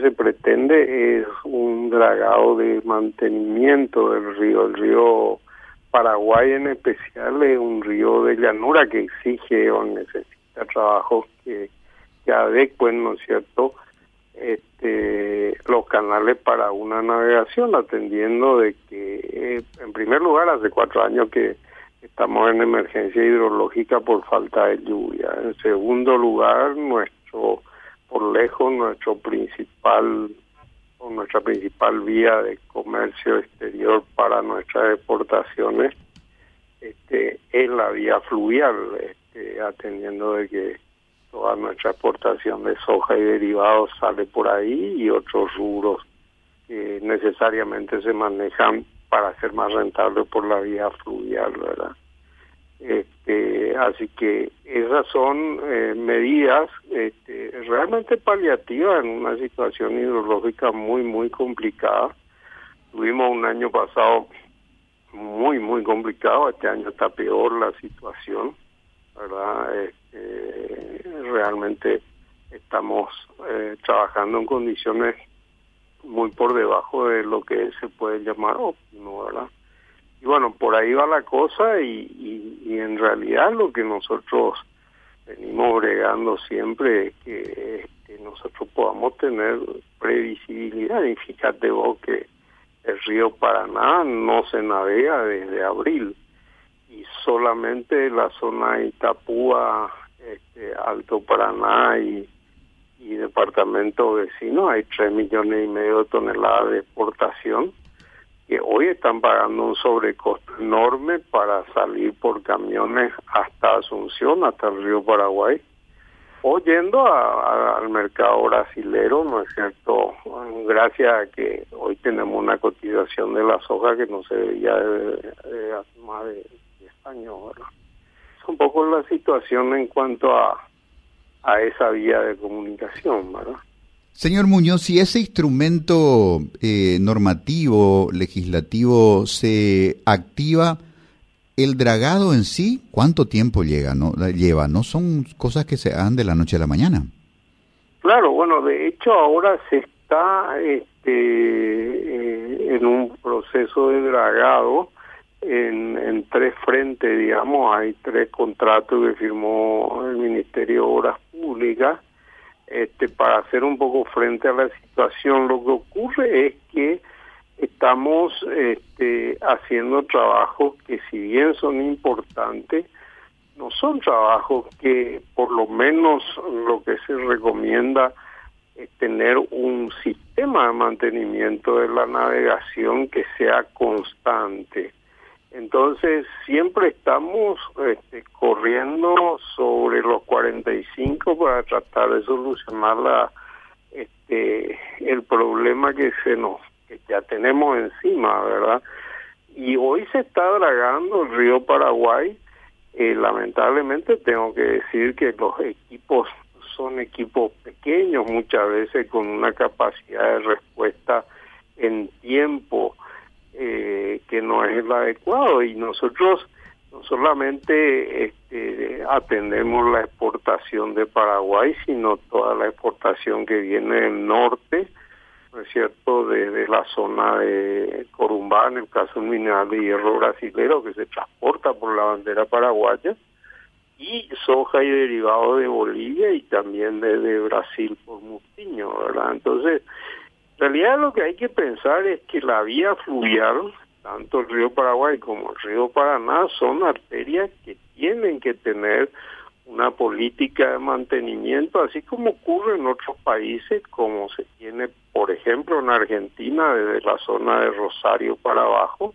se pretende es un dragado de mantenimiento del río. El río Paraguay en especial es un río de llanura que exige o necesita trabajos que, adecuen, ¿no es cierto?, este, los canales para una navegación, atendiendo de que, eh, en primer lugar, hace cuatro años que estamos en emergencia hidrológica por falta de lluvia. En segundo lugar, nuestro, lejos, nuestro principal o nuestra principal vía de comercio exterior para nuestras exportaciones este, es la vía fluvial, este, atendiendo de que toda nuestra exportación de soja y derivados sale por ahí y otros rubros que necesariamente se manejan para ser más rentable por la vía fluvial, ¿verdad? Este, así que esas son eh, medidas este, realmente paliativas en una situación hidrológica muy, muy complicada. Tuvimos un año pasado muy, muy complicado, este año está peor la situación, ¿verdad? Este, realmente estamos eh, trabajando en condiciones muy por debajo de lo que se puede llamar óptimo, ¿verdad? Y bueno, por ahí va la cosa y, y, en realidad lo que nosotros venimos bregando siempre es que, nosotros podamos tener previsibilidad. Y fíjate vos que el río Paraná no se navega desde abril y solamente la zona de Itapúa, este, Alto Paraná y, y departamento vecino hay tres millones y medio de toneladas de exportación que hoy están pagando un sobrecosto enorme para salir por camiones hasta Asunción, hasta el río Paraguay, o yendo al mercado brasilero, ¿no es cierto? Gracias a que hoy tenemos una cotización de la soja que no se veía de, hace más de 10 años, ¿verdad? Es un poco la situación en cuanto a, a esa vía de comunicación, ¿verdad? Señor Muñoz, si ese instrumento eh, normativo, legislativo, se activa, el dragado en sí, ¿cuánto tiempo llega, no, lleva? No son cosas que se hagan de la noche a la mañana. Claro, bueno, de hecho ahora se está este, eh, en un proceso de dragado en, en tres frentes, digamos, hay tres contratos que firmó el Ministerio de Obras Públicas este, para hacer un poco frente a la situación. Lo que ocurre es que estamos este, haciendo trabajos que si bien son importantes, no son trabajos que por lo menos lo que se recomienda es tener un sistema de mantenimiento de la navegación que sea constante. Entonces, siempre estamos este, 45 para tratar de solucionar la, este, el problema que se nos que ya tenemos encima, ¿verdad? Y hoy se está dragando el río Paraguay. Eh, lamentablemente tengo que decir que los equipos son equipos pequeños, muchas veces con una capacidad de respuesta en tiempo eh, que no es el adecuado y nosotros no solamente este, atendemos la exportación de Paraguay, sino toda la exportación que viene del norte, ¿no es cierto?, desde la zona de Corumbá, en el caso del mineral de hierro brasilero, que se transporta por la bandera paraguaya, y soja y derivados de Bolivia y también desde Brasil por Mustiño, ¿verdad? Entonces, en realidad lo que hay que pensar es que la vía fluvial, tanto el río Paraguay como el río Paraná, son arterias que tienen que tener una política de mantenimiento, así como ocurre en otros países, como se tiene, por ejemplo, en Argentina, desde la zona de Rosario para abajo,